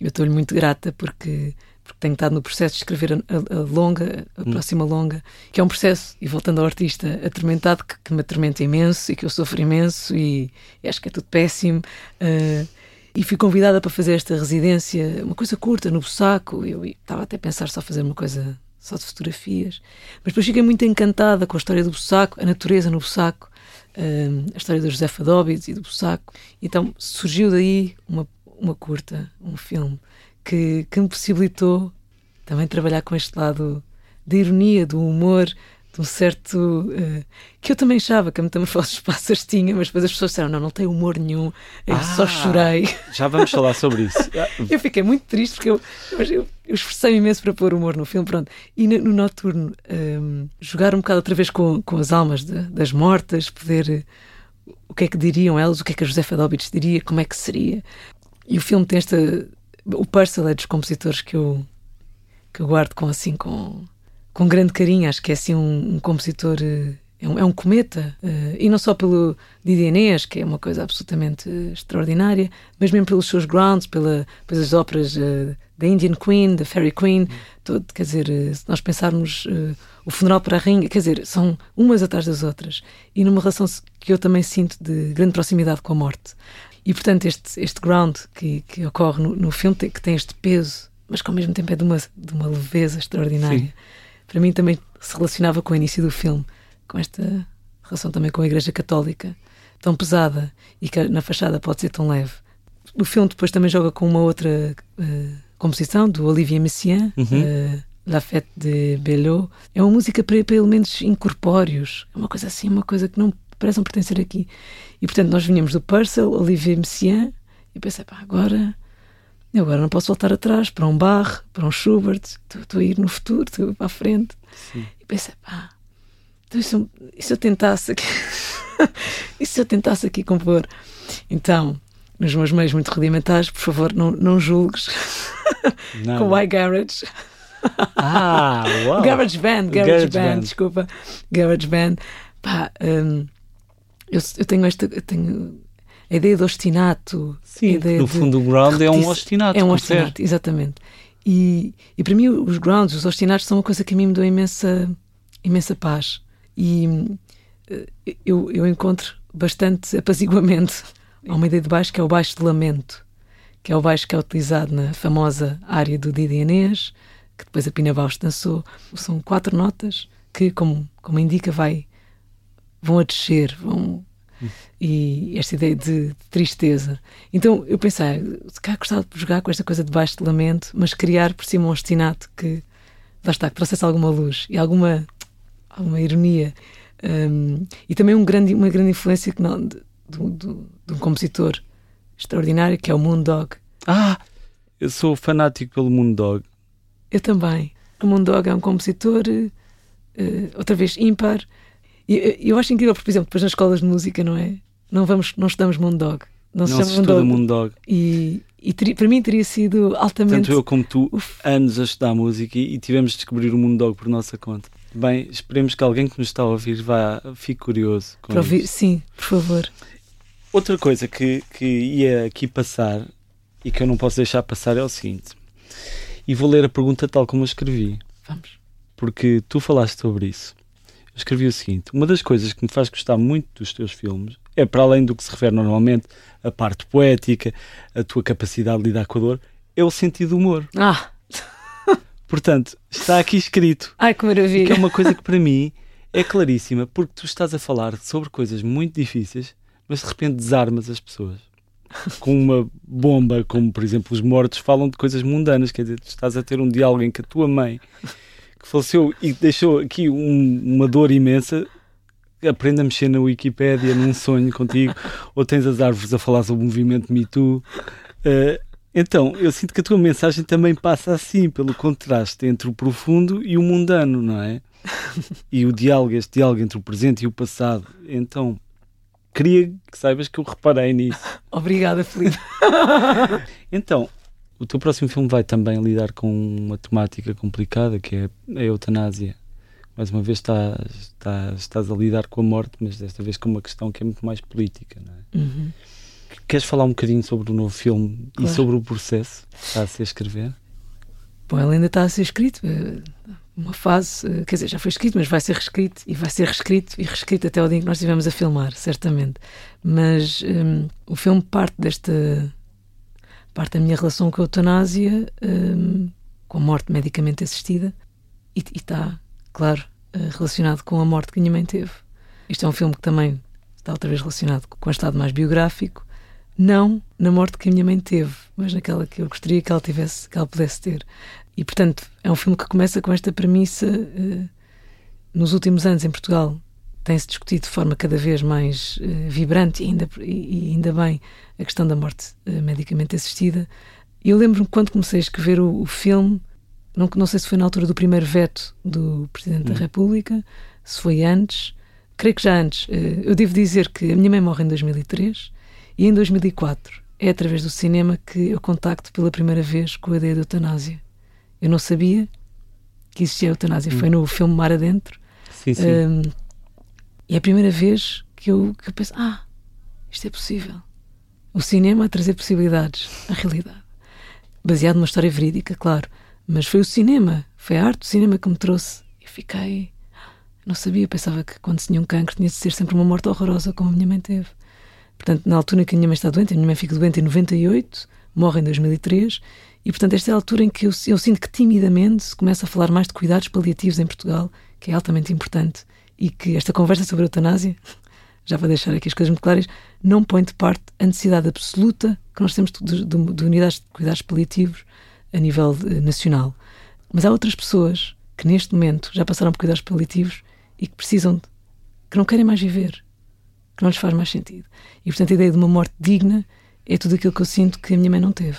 eu estou-lhe muito grata porque porque tenho estado no processo de escrever a, a, a longa, a hum. próxima longa, que é um processo, e voltando ao artista, atormentado, que, que me atormenta imenso e que eu sofro imenso e, e acho que é tudo péssimo. Uh, e fui convidada para fazer esta residência, uma coisa curta, no Bussaco. Eu estava até a pensar só fazer uma coisa só de fotografias. Mas depois fiquei muito encantada com a história do Bussaco, a natureza no Bussaco, uh, a história do José Fadóbides e do Bussaco. Então surgiu daí uma, uma curta, um filme que, que me possibilitou também trabalhar com este lado da ironia, do humor, de um certo. Uh, que eu também achava que a Metamorfose dos Pássaros tinha, mas depois as pessoas disseram: não, não tem humor nenhum, eu ah, só chorei. Já vamos falar sobre isso. eu fiquei muito triste porque eu, eu, eu esforcei imenso para pôr humor no filme. Pronto. E no, no Noturno, um, ehm, jogar um bocado outra vez com, com as almas de, das mortas, poder. Uh, o que é que diriam elas, o que é que a Josefa Dobitz diria, como é que seria. E o filme tem esta o Purcell é dos compositores que eu, que eu guardo com assim com, com grande carinho. Acho que é assim um, um compositor. Eh, é um, é um cometa, uh, e não só pelo Didi Inês, que é uma coisa absolutamente uh, extraordinária, mas mesmo pelos seus grounds, pela, pelas óperas da Indian Queen, da Fairy Queen, todo, quer dizer, se nós pensarmos o funeral para a rainha, quer dizer, são umas atrás das outras, e numa relação que eu também sinto de grande proximidade com a morte. E, portanto, este, este ground que, que ocorre no, no filme, que tem este peso, mas que ao mesmo tempo é de uma, de uma leveza extraordinária. Sim. Para mim também se relacionava com o início do filme, com esta relação também com a Igreja Católica, tão pesada e que na fachada pode ser tão leve. O filme depois também joga com uma outra uh, composição do Olivier Messiaen, uhum. uh, La Fête de Belot. É uma música para, para elementos incorpóreos, é uma coisa assim, uma coisa que não parecem pertencer aqui. E portanto nós vinhamos do Purcell, Olivier Messiaen, e pensei, pá, agora, eu agora não posso voltar atrás para um Bach, para um Schubert, estou a ir no futuro, estou a ir para a frente. Sim. E pensei, pá, então e se, e se eu tentasse aqui, e se eu tentasse aqui compor? Então, nos meus meios muito rudimentares, por favor, não, não julgues com o iGarage. Ah, uau! Garage Band, Garage, Garage Band, Band, desculpa. Garage Band. Pá, um, eu, eu tenho esta. Eu tenho a ideia de ostinato. Sim, no fundo, o ground é um ostinato. É um ostinato, exatamente. E, e para mim, os grounds, os ostinatos, são uma coisa que a mim me deu imensa, imensa paz. E eh, eu, eu encontro bastante apaziguamento. Há uma ideia de baixo que é o baixo de lamento, que é o baixo que é utilizado na famosa área do Didi Inês, que depois a Pina Bausch dançou. São quatro notas que, como, como indica, vai, vão a descer, vão. E esta ideia de, tristeza. Então eu pensei, se cá gostava de jogar com esta coisa de baixo de lamento, mas criar por cima um ostinato que, lá está, que trouxesse alguma luz e alguma, alguma ironia. Um, e também um grande, uma grande influência que não, de, de, de, um compositor extraordinário que é o Moondog. Ah, eu sou fanático pelo Moondog. Eu também. O Moondog é um compositor, uh, outra vez, ímpar. E eu acho incrível, porque, por exemplo, depois nas escolas de música, não é? Não, vamos, não estudamos Moondog. Não, não se, se estuda Moondog. E, e ter, para mim teria sido altamente. Tanto eu como tu, Uf. anos a estudar música e, e tivemos de descobrir o Moondog por nossa conta. Bem, esperemos que alguém que nos está a ouvir vá, fique curioso. Com para ouvir, sim, por favor. Outra coisa que, que ia aqui passar e que eu não posso deixar passar é o seguinte. E vou ler a pergunta tal como eu escrevi. Vamos. Porque tu falaste sobre isso. Eu escrevi o seguinte: Uma das coisas que me faz gostar muito dos teus filmes é, para além do que se refere normalmente, a parte poética, a tua capacidade de lidar com a dor, é o sentido do humor. Ah! Portanto, está aqui escrito. Ai, que maravilha! Que é uma coisa que para mim é claríssima, porque tu estás a falar sobre coisas muito difíceis, mas de repente desarmas as pessoas com uma bomba, como por exemplo os mortos falam de coisas mundanas, quer dizer, tu estás a ter um diálogo em que a tua mãe que faleceu e deixou aqui um, uma dor imensa aprende a mexer na Wikipédia num sonho contigo, ou tens as árvores a falar sobre o movimento Me Too. Uh, então, eu sinto que a tua mensagem também passa assim, pelo contraste entre o profundo e o mundano, não é? E o diálogo, este diálogo entre o presente e o passado. Então, queria que saibas que eu reparei nisso. Obrigada, Felipe. então, o teu próximo filme vai também lidar com uma temática complicada que é a eutanásia. Mais uma vez estás, estás, estás a lidar com a morte, mas desta vez com uma questão que é muito mais política, não é? Uhum. Queres falar um bocadinho sobre o novo filme claro. e sobre o processo que está a ser escrever? Bom, ele ainda está a ser escrito. Eh, uma fase, eh, quer dizer, já foi escrito, mas vai ser reescrito e vai ser reescrito e reescrito até o dia em que nós estivemos a filmar, certamente. Mas um, o filme parte desta. parte da minha relação com a eutanásia, um, com a morte medicamente assistida, e, e está, claro, eh, relacionado com a morte que a minha mãe teve. Isto é um filme que também está outra vez relacionado com o estado mais biográfico, não na morte que a minha mãe teve, mas naquela que eu gostaria que ela tivesse, que ela pudesse ter. E, portanto, é um filme que começa com esta premissa. Uh, nos últimos anos, em Portugal, tem-se discutido de forma cada vez mais uh, vibrante e ainda, e, ainda bem a questão da morte medicamente assistida. Eu lembro-me quando comecei a escrever o, o, filme, não, não sei se foi na altura do primeiro veto do Presidente hum. da República, se foi antes, creio que já antes. eu devo dizer que a minha mãe morre em 2003 e em 2004 é através do cinema que eu contacto pela primeira vez com a ideia de eutanásia. Eu não sabia que existia a eutanásia. Hum. Foi no filme Mar Adentro. Sim, sim. Um, e é a primeira vez que eu, que eu penso: ah, isto é possível. O cinema a trazer possibilidades à realidade. Baseado numa história verídica, claro. Mas foi o cinema, foi a arte do cinema que me trouxe. Eu fiquei. Não sabia, pensava que quando se tinha um cancro tinha de ser sempre uma morte horrorosa, como a minha mãe teve. Portanto, na altura em que a minha mãe está doente, a minha mãe fica doente em 98, morre em 2003, e, portanto, esta é a altura em que eu, eu sinto que timidamente se começa a falar mais de cuidados paliativos em Portugal, que é altamente importante, e que esta conversa sobre a eutanásia, já para deixar aqui as coisas muito claras, não põe de parte a necessidade absoluta que nós temos de, de, de unidades de cuidados paliativos a nível de, nacional. Mas há outras pessoas que neste momento já passaram por cuidados paliativos e que precisam de, que não querem mais viver, que não lhes faz mais sentido. E portanto a ideia de uma morte digna é tudo aquilo que eu sinto que a minha mãe não teve.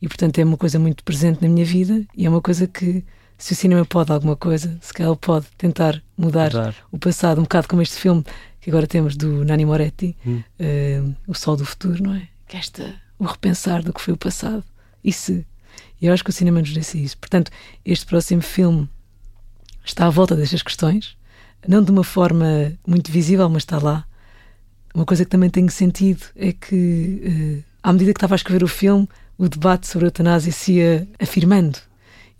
E portanto é uma coisa muito presente na minha vida e é uma coisa que, se o cinema pode alguma coisa, se calhar ele pode tentar mudar, mudar. o passado, um bocado como este filme que agora temos do Nani Moretti, hum. uh, O Sol do Futuro, não é? Que é esta, o repensar do que foi o passado. E se? E eu acho que o cinema nos disse isso. Portanto, este próximo filme está à volta destas questões, não de uma forma muito visível, mas está lá. Uma coisa que também tenho sentido é que, uh, à medida que estava a escrever o filme, o debate sobre a eutanásia se ia afirmando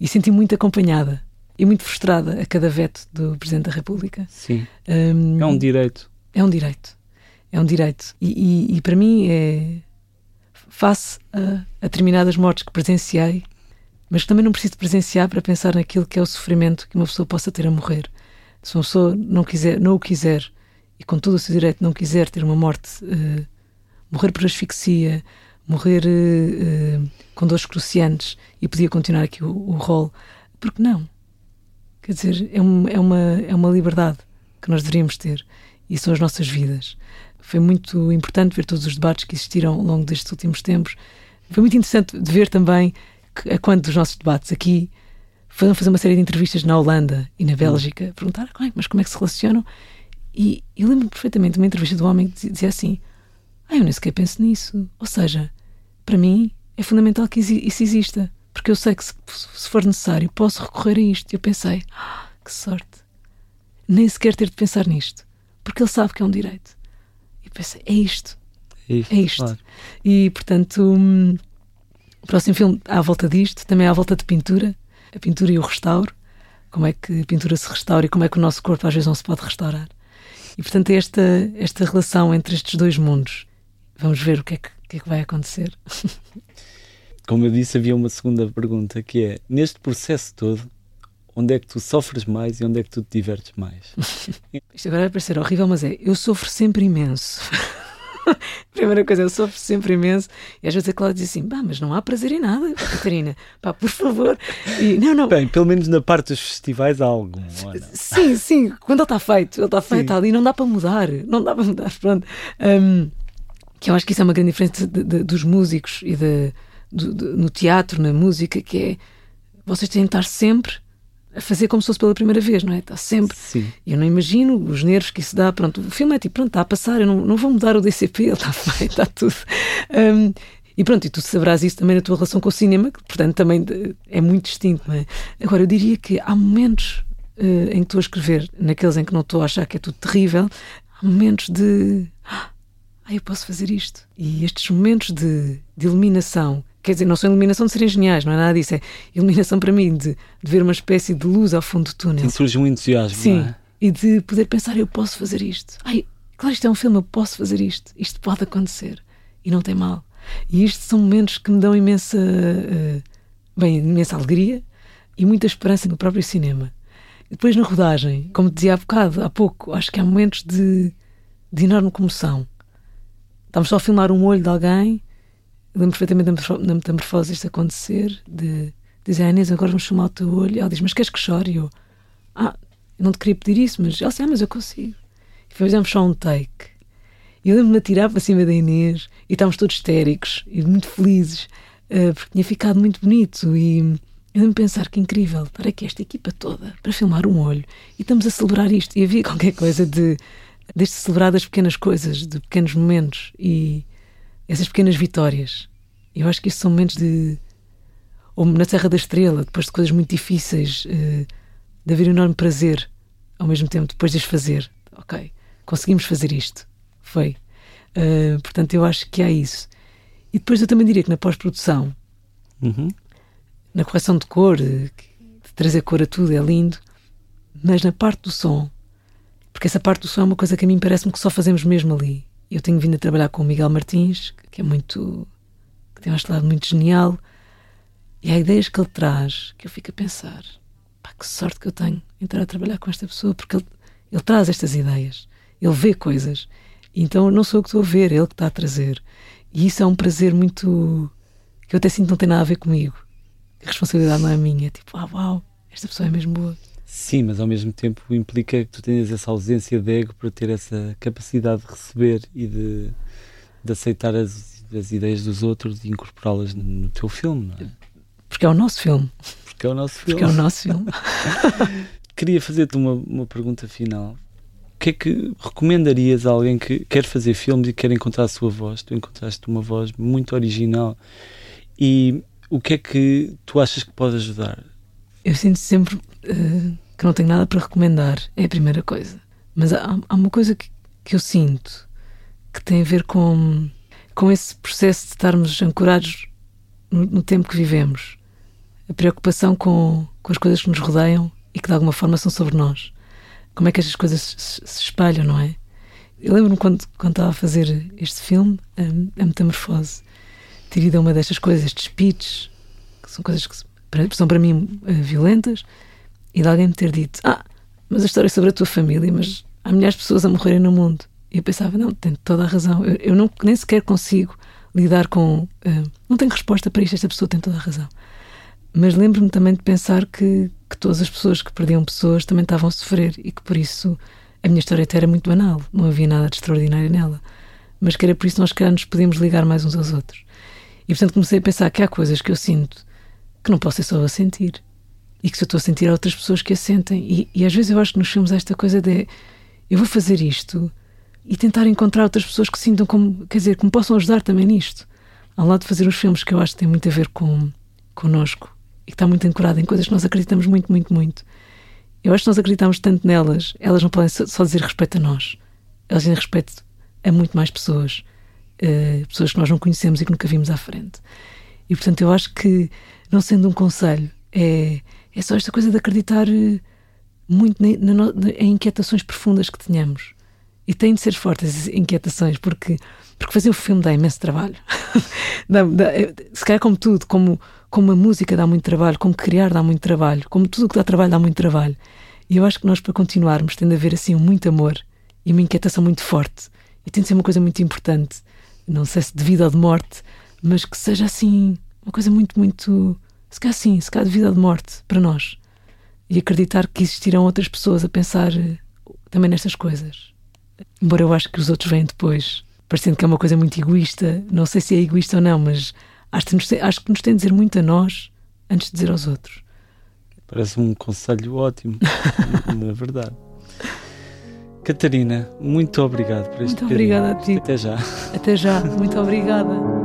e senti muito acompanhada e muito frustrada a cada veto do Presidente da República. Sim. Um, é um direito. É um direito. É um direito. E, e, e para mim é. Face a, a, determinadas mortes que presenciei, mas também não preciso presenciar para pensar naquilo que é o sofrimento que uma pessoa possa ter a morrer. Se uma pessoa não, quiser, não o quiser e com todo o seu direito não quiser ter uma morte, uh, morrer por asfixia, morrer uh, com dores cruciantes e podia continuar aqui o, o rol, porque não? Quer dizer, é, um, é, uma, é uma liberdade que nós deveríamos ter e são as nossas vidas. Foi muito importante ver todos os debates que existiram ao longo destes últimos tempos. Foi muito interessante de ver também que, a quanto dos nossos debates aqui foram fazer uma série de entrevistas na Holanda e na Bélgica, hum. perguntar mas como é que se relacionam? E eu lembro perfeitamente de uma entrevista do homem que dizia assim: Ah, eu nem sequer penso nisso. Ou seja, para mim é fundamental que isso exista, porque eu sei que se, se for necessário posso recorrer a isto. E eu pensei: ah, que sorte! Nem sequer ter de pensar nisto, porque ele sabe que é um direito. Pensei: é isto. É isto. É isto. Claro. E portanto. Hum, o próximo filme à volta disto, também à volta de pintura, a pintura e o restauro, como é que a pintura se restaura e como é que o nosso corpo às vezes não se pode restaurar. E portanto é esta, esta relação entre estes dois mundos. Vamos ver o que é que, que, é que vai acontecer. Como eu disse, havia uma segunda pergunta que é: neste processo todo, onde é que tu sofres mais e onde é que tu te divertes mais? Isto agora vai parecer horrível, mas é: eu sofro sempre imenso. Primeira coisa, eu sofro sempre imenso. E às vezes a Cláudia diz assim: pá, mas não há prazer em nada, Catarina. Pá, por favor. E, não, não. Bem, pelo menos na parte dos festivais há algum. Sim, sim. Quando ele está feito, ele está feito ali, não dá para mudar. Não dá para mudar. Pronto. Um, que eu acho que isso é uma grande diferença de, de, dos músicos e de, no teatro, na música, que é vocês têm de estar sempre a fazer como se fosse pela primeira vez, não é? Está sempre. Sim. Eu não imagino os nervos que isso dá. Pronto, o filme é tipo, pronto, está a passar, eu não, não vou mudar o DCP, ele está feito, está tudo. Um, e pronto, e tu saberás isso também na tua relação com o cinema, que portanto também é muito distinto, não é? Agora, eu diria que há momentos uh, em que estou a escrever, naqueles em que não estou a achar que é tudo terrível, há momentos de. Ah, eu posso fazer isto. E estes momentos de, de iluminação Quer dizer, não são iluminação de serem geniais, não é nada disso. É iluminação para mim de, de ver uma espécie de luz ao fundo do túnel. Sim, surge um entusiasmo. Sim, é? e de poder pensar, eu posso fazer isto. Ai, claro, isto é um filme, eu posso fazer isto. Isto pode acontecer. E não tem mal. E isto são momentos que me dão imensa, uh, bem, imensa alegria e muita esperança no próprio cinema. E depois na rodagem, como dizia há bocado, há pouco, acho que há momentos de, de enorme comoção. Estamos só a filmar um olho de alguém lembro perfeitamente da metamorfose isto acontecer, de dizer a Inês, agora vamos chamar o teu olho. Ela diz, mas queres que chore? E eu, ah, eu não te queria pedir isso, mas ela disse, ah, mas eu consigo. E fizemos só um take. E eu lembro-me de atirar para cima da Inês e estávamos todos histéricos e muito felizes, uh, porque tinha ficado muito bonito. E eu lembro-me pensar que incrível estar aqui esta equipa toda para filmar um olho e estamos a celebrar isto. E havia qualquer coisa de, de celebrar das pequenas coisas, de pequenos momentos. E essas pequenas vitórias. Eu acho que esses são momentos de. Ou na Serra da Estrela, depois de coisas muito difíceis, uh, de haver um enorme prazer ao mesmo tempo depois de as fazer. Ok, conseguimos fazer isto. Foi. Uh, portanto, eu acho que há isso. E depois eu também diria que na pós-produção, uhum. na correção de cor, de trazer cor a tudo é lindo, mas na parte do som, porque essa parte do som é uma coisa que a mim parece-me que só fazemos mesmo ali. Eu tenho vindo a trabalhar com o Miguel Martins, que é muito. que tem um lado muito genial, e há ideias que ele traz que eu fico a pensar: pá, que sorte que eu tenho estar a trabalhar com esta pessoa, porque ele, ele traz estas ideias, ele vê coisas, então não sou eu que estou a ver, é ele que está a trazer. E isso é um prazer muito. que eu até sinto que não tem nada a ver comigo. A responsabilidade não é minha, é tipo, ah, uau, esta pessoa é mesmo boa. Sim, mas ao mesmo tempo implica que tu tenhas essa ausência de ego para ter essa capacidade de receber e de, de aceitar as, as ideias dos outros e incorporá-las no, teu filme, não é? Porque é o nosso filme. Porque é o nosso filme. Porque é o nosso filme. Queria fazer-te uma, uma pergunta final. O que é que recomendarias a alguém que quer fazer filmes e quer encontrar a sua voz? Tu encontraste uma voz muito original. E o que é que tu achas que pode ajudar? Eu sinto sempre uh, que não tenho nada para recomendar, é a primeira coisa. Mas há, há uma coisa que, que eu sinto que tem a ver com, com esse processo de estarmos ancorados no, no tempo que vivemos. A preocupação com, com as coisas que nos rodeiam e que de alguma forma são sobre nós. Como é que estas coisas se, se espalham, não é? Eu lembro-me quando, quando estava a fazer este filme, a, a Metamorfose, ido a uma destas coisas, estes speeches, que são coisas que são para mim uh, violentas, e de alguém me ter dito: Ah, mas a história é sobre a tua família, mas há milhares de pessoas a morrerem no mundo. E eu pensava: Não, tem toda a razão. Eu, eu não, nem sequer consigo lidar com. Uh, não tenho resposta para isto, esta pessoa tem toda a razão. Mas lembro-me também de pensar que, que todas as pessoas que perdiam pessoas também estavam a sofrer e que por isso a minha história até era muito banal, não havia nada de extraordinário nela. Mas que era por isso nós que nos podíamos ligar mais uns aos outros. E portanto comecei a pensar que há coisas que eu sinto que não posso ser só eu a sentir. E que se eu estou a sentir há outras pessoas que a sentem. E, e às vezes eu acho que nos filmes esta coisa de eu vou fazer isto e tentar encontrar outras pessoas que sintam como, quer dizer, que me possam ajudar também nisto. Ao lado de fazer os filmes que eu acho que têm muito a ver com connosco e que está muito ancorado em coisas que nós acreditamos muito, muito, muito. Eu acho que nós acreditamos tanto nelas, elas não podem só dizer respeito a nós, elas dizem respeito a muito mais pessoas, uh, pessoas que nós não conhecemos e que nunca vimos à frente. E portanto, eu acho que, não sendo um conselho, é, é só esta coisa de acreditar eh, muito na, na, em inquietações profundas que tenhamos. E têm de ser fortes as inquietações, porque, porque fazer o filme dá imenso trabalho. dá, dá, eh, se calhar, como tudo, como como a música dá muito trabalho, como criar dá muito trabalho, como tudo o que dá trabalho dá muito trabalho. E eu acho que nós, para continuarmos, tem de haver assim muito amor e uma inquietação muito forte. E tem de ser uma coisa muito importante. Não sei se de vida ou de morte, mas que seja assim, uma coisa muito, muito. Se calhar assim, se calhar de vida ou de morte para nós. E acreditar que existirão outras pessoas a pensar eh, também nestas coisas. Embora eu acho que os outros vêm depois, parecendo que é uma coisa muito egoísta. Não sei se é egoísta ou não, mas acho que, nos, acho que nos tem de dizer muito a nós antes de dizer aos outros. Parece um conselho ótimo, na verdade. Catarina, muito obrigado por este Muito obrigada a ti. Até já. Até já, muito obrigada.